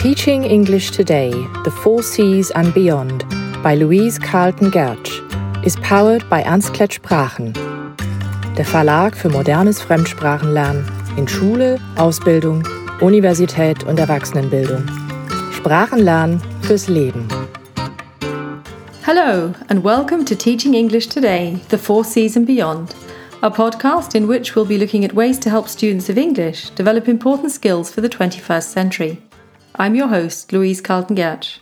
Teaching English Today, The Four Cs and Beyond by Louise Carlton Gertsch is powered by Ernst Sprachen, der Verlag für modernes Fremdsprachenlernen in Schule, Ausbildung, Universität und Erwachsenenbildung. Sprachenlernen fürs Leben. Hello, and welcome to Teaching English Today, The Four Cs and Beyond, a podcast in which we'll be looking at ways to help students of English develop important skills for the 21st century. I'm your host, Louise Carlton Gertsch.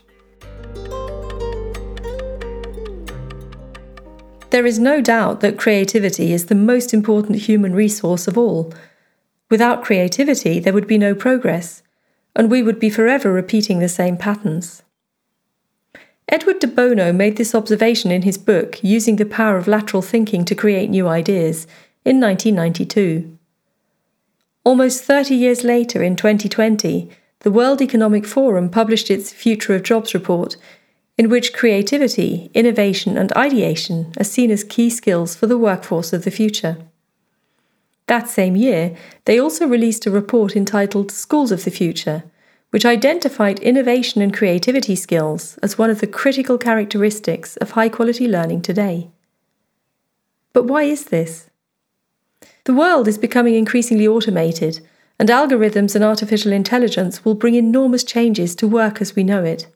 There is no doubt that creativity is the most important human resource of all. Without creativity, there would be no progress, and we would be forever repeating the same patterns. Edward de Bono made this observation in his book Using the Power of Lateral Thinking to Create New Ideas in 1992. Almost 30 years later, in 2020, the World Economic Forum published its Future of Jobs report, in which creativity, innovation, and ideation are seen as key skills for the workforce of the future. That same year, they also released a report entitled Schools of the Future which identified innovation and creativity skills as one of the critical characteristics of high quality learning today. But why is this? The world is becoming increasingly automated, and algorithms and artificial intelligence will bring enormous changes to work as we know it.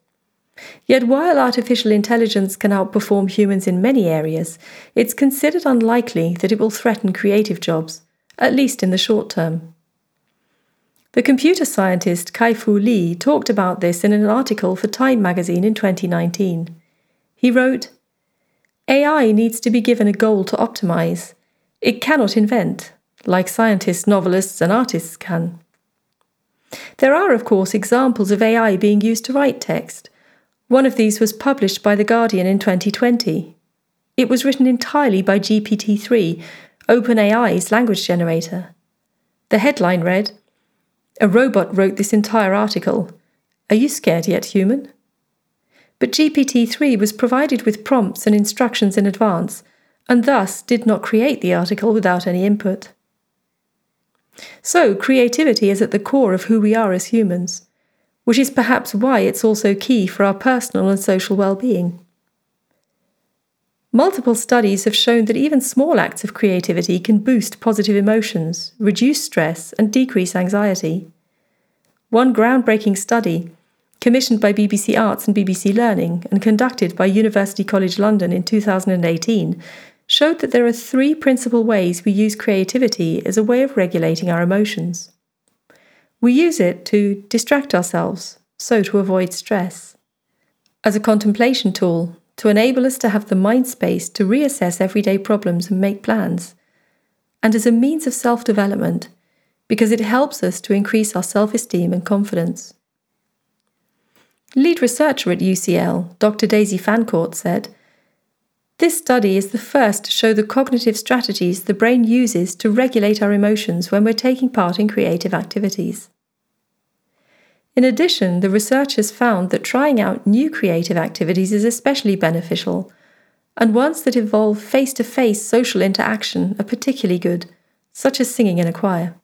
Yet, while artificial intelligence can outperform humans in many areas, it's considered unlikely that it will threaten creative jobs, at least in the short term. The computer scientist Kai Fu Lee talked about this in an article for Time magazine in 2019. He wrote AI needs to be given a goal to optimize. It cannot invent, like scientists, novelists, and artists can. There are, of course, examples of AI being used to write text. One of these was published by The Guardian in 2020. It was written entirely by GPT 3, OpenAI's language generator. The headline read a robot wrote this entire article. Are you scared yet, human? But GPT 3 was provided with prompts and instructions in advance, and thus did not create the article without any input. So, creativity is at the core of who we are as humans, which is perhaps why it's also key for our personal and social well being. Multiple studies have shown that even small acts of creativity can boost positive emotions, reduce stress, and decrease anxiety. One groundbreaking study, commissioned by BBC Arts and BBC Learning and conducted by University College London in 2018, showed that there are three principal ways we use creativity as a way of regulating our emotions. We use it to distract ourselves, so to avoid stress, as a contemplation tool to enable us to have the mind space to reassess everyday problems and make plans, and as a means of self development because it helps us to increase our self esteem and confidence. Lead researcher at UCL, Dr. Daisy Fancourt, said This study is the first to show the cognitive strategies the brain uses to regulate our emotions when we're taking part in creative activities. In addition, the researchers found that trying out new creative activities is especially beneficial, and ones that involve face to face social interaction are particularly good, such as singing in a choir.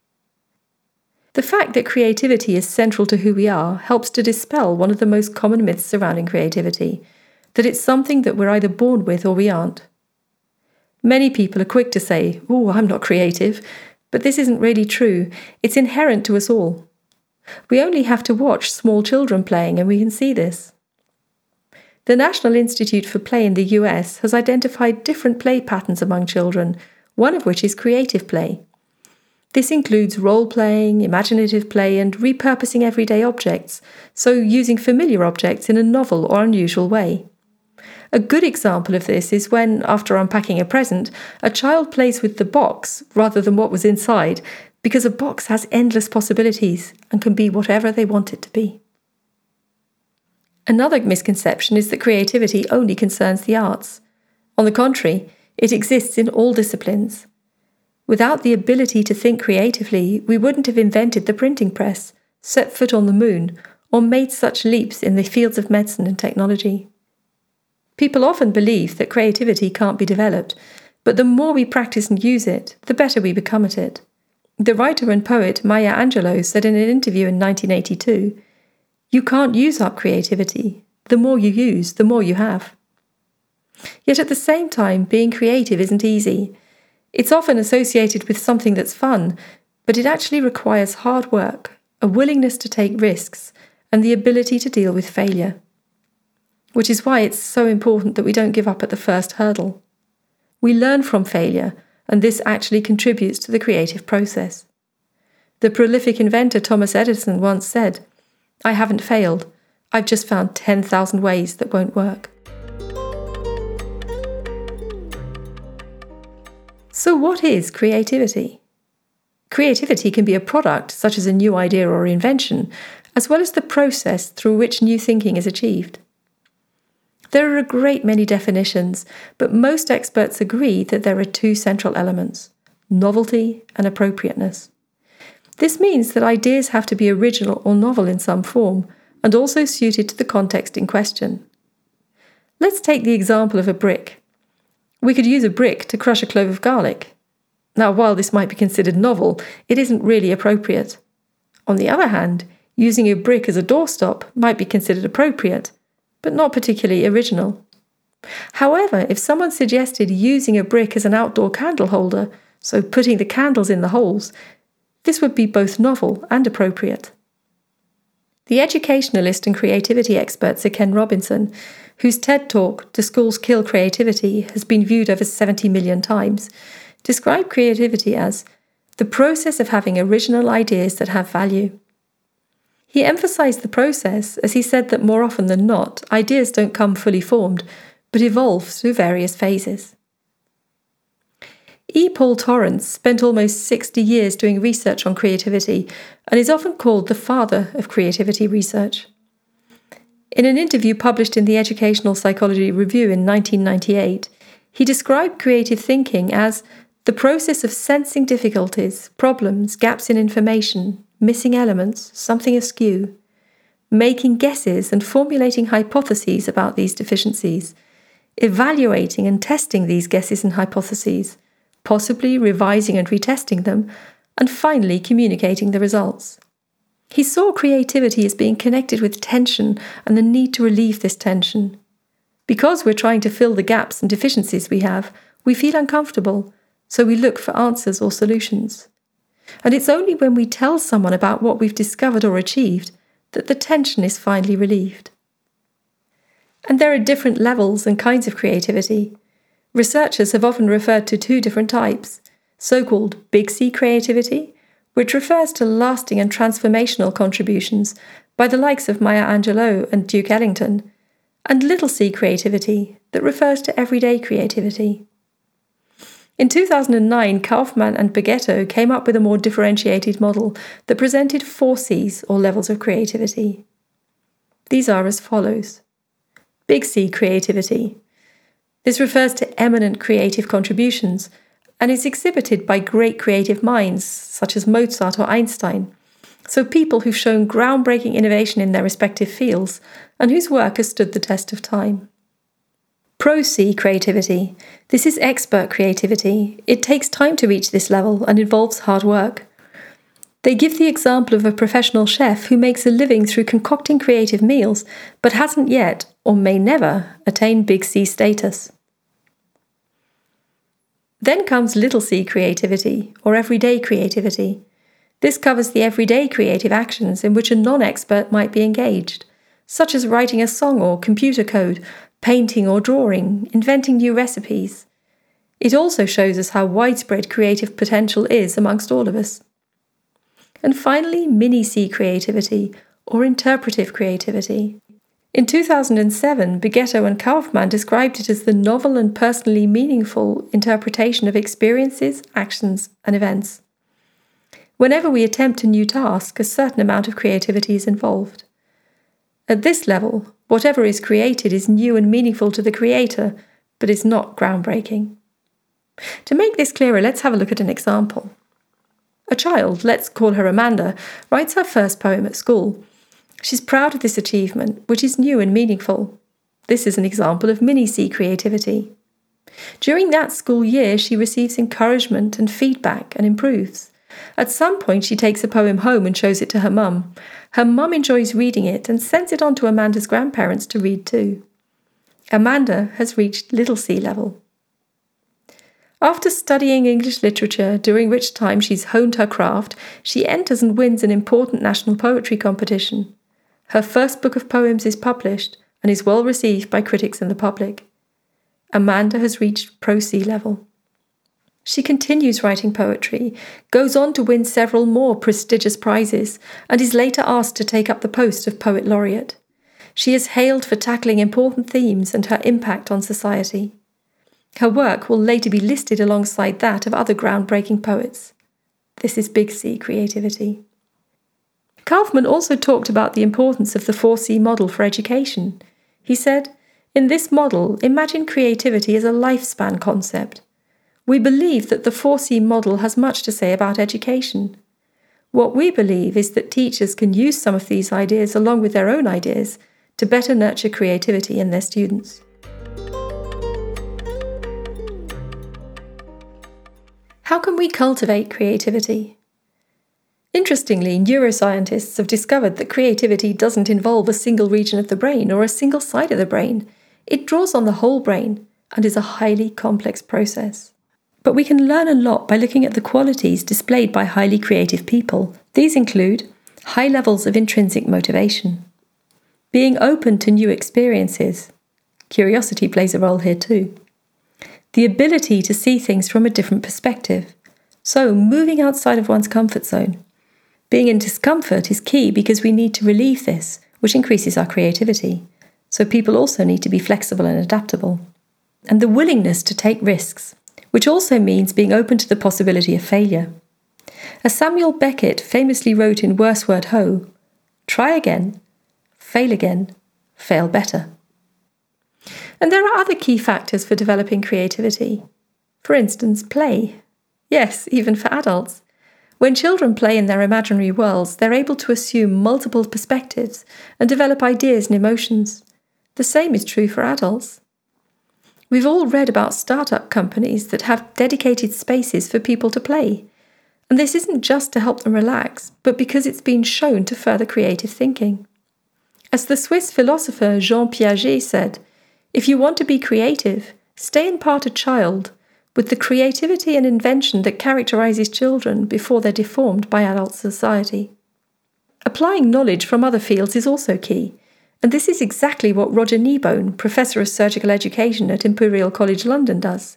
The fact that creativity is central to who we are helps to dispel one of the most common myths surrounding creativity that it's something that we're either born with or we aren't. Many people are quick to say, Oh, I'm not creative, but this isn't really true. It's inherent to us all. We only have to watch small children playing and we can see this. The National Institute for Play in the US has identified different play patterns among children, one of which is creative play. This includes role playing, imaginative play, and repurposing everyday objects, so using familiar objects in a novel or unusual way. A good example of this is when, after unpacking a present, a child plays with the box rather than what was inside, because a box has endless possibilities and can be whatever they want it to be. Another misconception is that creativity only concerns the arts. On the contrary, it exists in all disciplines. Without the ability to think creatively, we wouldn't have invented the printing press, set foot on the moon, or made such leaps in the fields of medicine and technology. People often believe that creativity can't be developed, but the more we practice and use it, the better we become at it. The writer and poet Maya Angelou said in an interview in 1982 You can't use up creativity. The more you use, the more you have. Yet at the same time, being creative isn't easy. It's often associated with something that's fun, but it actually requires hard work, a willingness to take risks, and the ability to deal with failure. Which is why it's so important that we don't give up at the first hurdle. We learn from failure, and this actually contributes to the creative process. The prolific inventor Thomas Edison once said, I haven't failed, I've just found 10,000 ways that won't work. So, what is creativity? Creativity can be a product, such as a new idea or invention, as well as the process through which new thinking is achieved. There are a great many definitions, but most experts agree that there are two central elements novelty and appropriateness. This means that ideas have to be original or novel in some form, and also suited to the context in question. Let's take the example of a brick. We could use a brick to crush a clove of garlic. Now, while this might be considered novel, it isn't really appropriate. On the other hand, using a brick as a doorstop might be considered appropriate, but not particularly original. However, if someone suggested using a brick as an outdoor candle holder, so putting the candles in the holes, this would be both novel and appropriate. The educationalist and creativity expert Sir Ken Robinson, whose TED talk, Do Schools Kill Creativity, has been viewed over 70 million times, described creativity as the process of having original ideas that have value. He emphasized the process as he said that more often than not, ideas don't come fully formed, but evolve through various phases. E. Paul Torrance spent almost 60 years doing research on creativity and is often called the father of creativity research. In an interview published in the Educational Psychology Review in 1998, he described creative thinking as the process of sensing difficulties, problems, gaps in information, missing elements, something askew, making guesses and formulating hypotheses about these deficiencies, evaluating and testing these guesses and hypotheses possibly revising and retesting them, and finally communicating the results. He saw creativity as being connected with tension and the need to relieve this tension. Because we're trying to fill the gaps and deficiencies we have, we feel uncomfortable, so we look for answers or solutions. And it's only when we tell someone about what we've discovered or achieved that the tension is finally relieved. And there are different levels and kinds of creativity. Researchers have often referred to two different types so called big C creativity, which refers to lasting and transformational contributions by the likes of Maya Angelou and Duke Ellington, and little c creativity, that refers to everyday creativity. In 2009, Kaufman and Beghetto came up with a more differentiated model that presented four C's or levels of creativity. These are as follows Big C creativity, this refers to eminent creative contributions and is exhibited by great creative minds such as Mozart or Einstein. So, people who've shown groundbreaking innovation in their respective fields and whose work has stood the test of time. Pro C creativity. This is expert creativity. It takes time to reach this level and involves hard work. They give the example of a professional chef who makes a living through concocting creative meals, but hasn't yet, or may never, attain big C status. Then comes little c creativity, or everyday creativity. This covers the everyday creative actions in which a non expert might be engaged, such as writing a song or computer code, painting or drawing, inventing new recipes. It also shows us how widespread creative potential is amongst all of us. And finally, mini C creativity, or interpretive creativity. In 2007, Beghetto and Kaufman described it as the novel and personally meaningful interpretation of experiences, actions, and events. Whenever we attempt a new task, a certain amount of creativity is involved. At this level, whatever is created is new and meaningful to the creator, but is not groundbreaking. To make this clearer, let's have a look at an example. A child, let's call her Amanda, writes her first poem at school. She's proud of this achievement, which is new and meaningful. This is an example of mini C creativity. During that school year, she receives encouragement and feedback and improves. At some point, she takes a poem home and shows it to her mum. Her mum enjoys reading it and sends it on to Amanda's grandparents to read too. Amanda has reached little c level. After studying English literature, during which time she's honed her craft, she enters and wins an important national poetry competition. Her first book of poems is published and is well received by critics and the public. Amanda has reached pro C level. She continues writing poetry, goes on to win several more prestigious prizes, and is later asked to take up the post of Poet Laureate. She is hailed for tackling important themes and her impact on society. Her work will later be listed alongside that of other groundbreaking poets. This is big C creativity. Kaufman also talked about the importance of the 4C model for education. He said, In this model, imagine creativity as a lifespan concept. We believe that the 4C model has much to say about education. What we believe is that teachers can use some of these ideas along with their own ideas to better nurture creativity in their students. How can we cultivate creativity? Interestingly, neuroscientists have discovered that creativity doesn't involve a single region of the brain or a single side of the brain. It draws on the whole brain and is a highly complex process. But we can learn a lot by looking at the qualities displayed by highly creative people. These include high levels of intrinsic motivation, being open to new experiences. Curiosity plays a role here too. The ability to see things from a different perspective. So, moving outside of one's comfort zone. Being in discomfort is key because we need to relieve this, which increases our creativity. So, people also need to be flexible and adaptable. And the willingness to take risks, which also means being open to the possibility of failure. As Samuel Beckett famously wrote in Worstward Ho, try again, fail again, fail better. And there are other key factors for developing creativity. For instance, play. Yes, even for adults. When children play in their imaginary worlds, they're able to assume multiple perspectives and develop ideas and emotions. The same is true for adults. We've all read about startup companies that have dedicated spaces for people to play. And this isn't just to help them relax, but because it's been shown to further creative thinking. As the Swiss philosopher Jean Piaget said, if you want to be creative, stay in part a child, with the creativity and invention that characterizes children before they're deformed by adult society. Applying knowledge from other fields is also key, and this is exactly what Roger Kneebone, Professor of Surgical Education at Imperial College London, does.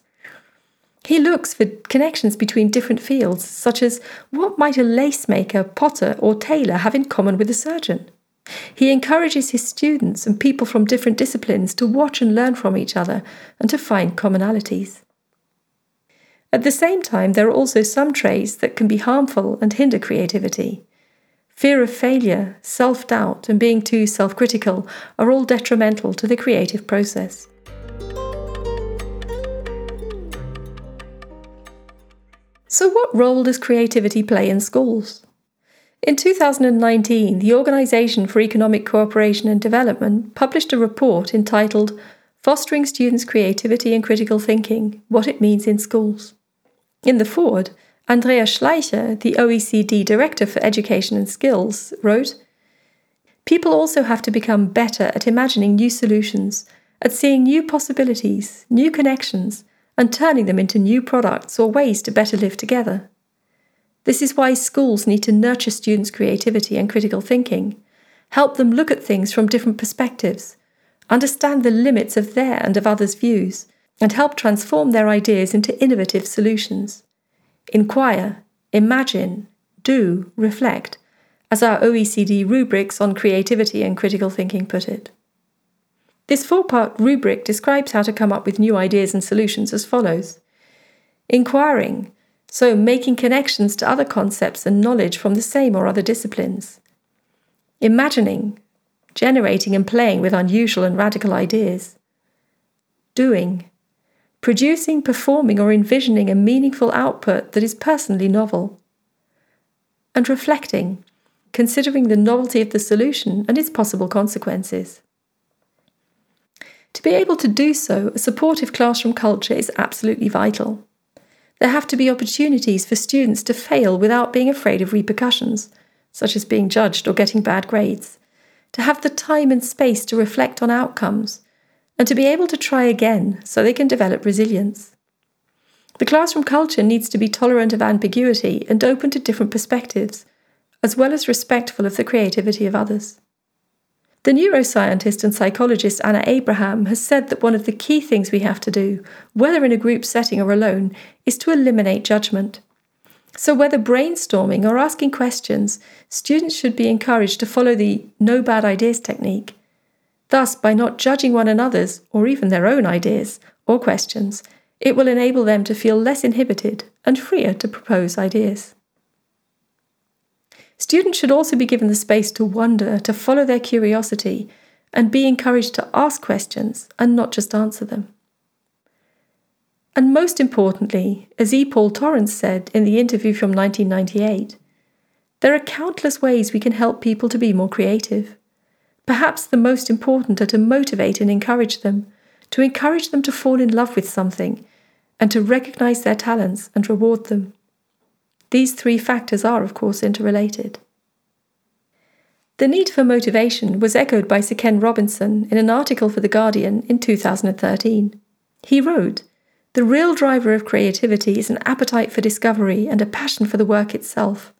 He looks for connections between different fields, such as what might a lace maker, potter, or tailor have in common with a surgeon? He encourages his students and people from different disciplines to watch and learn from each other and to find commonalities. At the same time, there are also some traits that can be harmful and hinder creativity. Fear of failure, self doubt, and being too self critical are all detrimental to the creative process. So, what role does creativity play in schools? In 2019, the Organisation for Economic Cooperation and Development published a report entitled Fostering Students' Creativity and Critical Thinking What It Means in Schools. In the foreword, Andreas Schleicher, the OECD Director for Education and Skills, wrote People also have to become better at imagining new solutions, at seeing new possibilities, new connections, and turning them into new products or ways to better live together. This is why schools need to nurture students' creativity and critical thinking, help them look at things from different perspectives, understand the limits of their and of others' views, and help transform their ideas into innovative solutions. Inquire, imagine, do, reflect, as our OECD rubrics on creativity and critical thinking put it. This four part rubric describes how to come up with new ideas and solutions as follows Inquiring, so making connections to other concepts and knowledge from the same or other disciplines. Imagining, generating and playing with unusual and radical ideas. Doing, producing, performing, or envisioning a meaningful output that is personally novel. And reflecting, considering the novelty of the solution and its possible consequences. To be able to do so, a supportive classroom culture is absolutely vital. There have to be opportunities for students to fail without being afraid of repercussions, such as being judged or getting bad grades, to have the time and space to reflect on outcomes, and to be able to try again so they can develop resilience. The classroom culture needs to be tolerant of ambiguity and open to different perspectives, as well as respectful of the creativity of others. The neuroscientist and psychologist Anna Abraham has said that one of the key things we have to do, whether in a group setting or alone, is to eliminate judgment. So, whether brainstorming or asking questions, students should be encouraged to follow the no bad ideas technique. Thus, by not judging one another's or even their own ideas or questions, it will enable them to feel less inhibited and freer to propose ideas. Students should also be given the space to wonder, to follow their curiosity, and be encouraged to ask questions and not just answer them. And most importantly, as E. Paul Torrance said in the interview from 1998, there are countless ways we can help people to be more creative. Perhaps the most important are to motivate and encourage them, to encourage them to fall in love with something, and to recognize their talents and reward them. These three factors are, of course, interrelated. The need for motivation was echoed by Sir Ken Robinson in an article for The Guardian in 2013. He wrote, The real driver of creativity is an appetite for discovery and a passion for the work itself.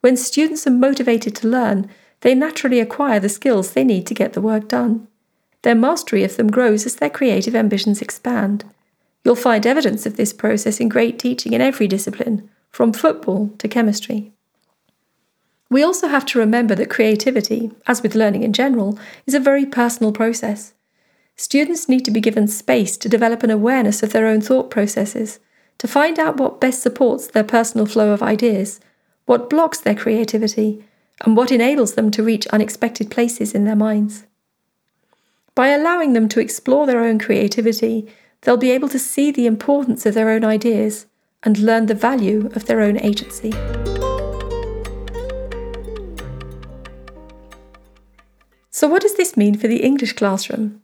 When students are motivated to learn, they naturally acquire the skills they need to get the work done. Their mastery of them grows as their creative ambitions expand. You'll find evidence of this process in great teaching in every discipline, from football to chemistry. We also have to remember that creativity, as with learning in general, is a very personal process. Students need to be given space to develop an awareness of their own thought processes, to find out what best supports their personal flow of ideas, what blocks their creativity, and what enables them to reach unexpected places in their minds. By allowing them to explore their own creativity, they'll be able to see the importance of their own ideas and learn the value of their own agency. So, what does this mean for the English classroom?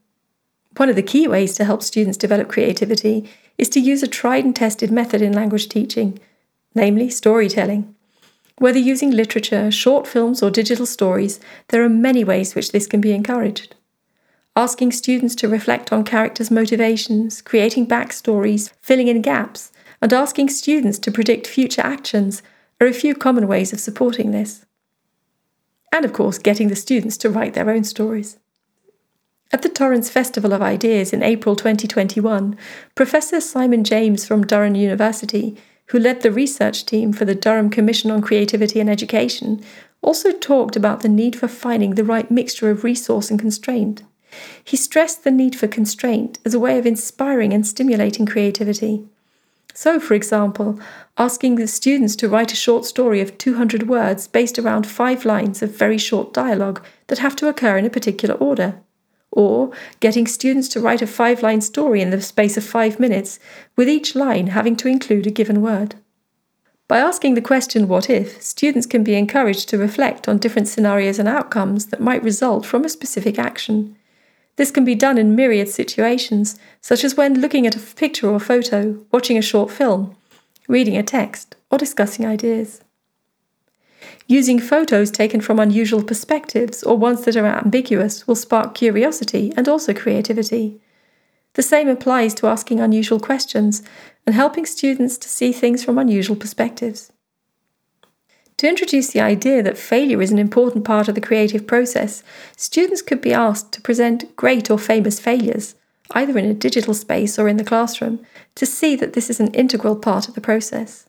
One of the key ways to help students develop creativity is to use a tried and tested method in language teaching, namely storytelling. Whether using literature, short films, or digital stories, there are many ways which this can be encouraged. Asking students to reflect on characters' motivations, creating backstories, filling in gaps, and asking students to predict future actions are a few common ways of supporting this. And of course, getting the students to write their own stories. At the Torrance Festival of Ideas in April 2021, Professor Simon James from Durham University, who led the research team for the Durham Commission on Creativity and Education, also talked about the need for finding the right mixture of resource and constraint. He stressed the need for constraint as a way of inspiring and stimulating creativity. So, for example, asking the students to write a short story of 200 words based around five lines of very short dialogue that have to occur in a particular order. Or getting students to write a five line story in the space of five minutes, with each line having to include a given word. By asking the question, what if, students can be encouraged to reflect on different scenarios and outcomes that might result from a specific action. This can be done in myriad situations, such as when looking at a picture or photo, watching a short film, reading a text, or discussing ideas. Using photos taken from unusual perspectives or ones that are ambiguous will spark curiosity and also creativity. The same applies to asking unusual questions and helping students to see things from unusual perspectives. To introduce the idea that failure is an important part of the creative process, students could be asked to present great or famous failures, either in a digital space or in the classroom, to see that this is an integral part of the process.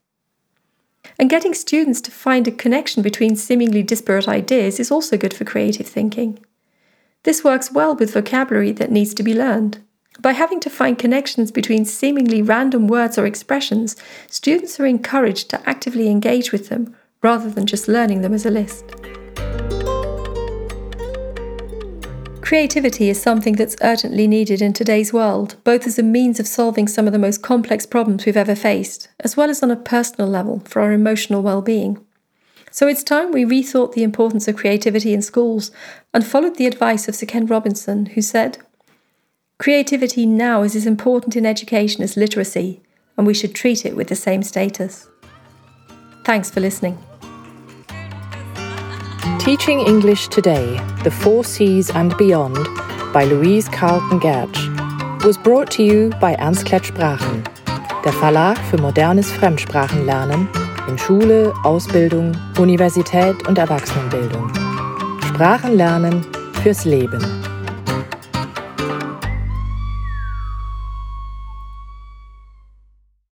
And getting students to find a connection between seemingly disparate ideas is also good for creative thinking. This works well with vocabulary that needs to be learned. By having to find connections between seemingly random words or expressions, students are encouraged to actively engage with them rather than just learning them as a list. Creativity is something that's urgently needed in today's world, both as a means of solving some of the most complex problems we've ever faced, as well as on a personal level for our emotional well being. So it's time we rethought the importance of creativity in schools and followed the advice of Sir Ken Robinson, who said, Creativity now is as important in education as literacy, and we should treat it with the same status. Thanks for listening. Teaching English Today, The Four Cs and Beyond by Louise Carlton Gertsch was brought to you by Ernst Sprachen, der Verlag für modernes Fremdsprachenlernen in Schule, Ausbildung, Universität und Erwachsenenbildung. Sprachenlernen fürs Leben.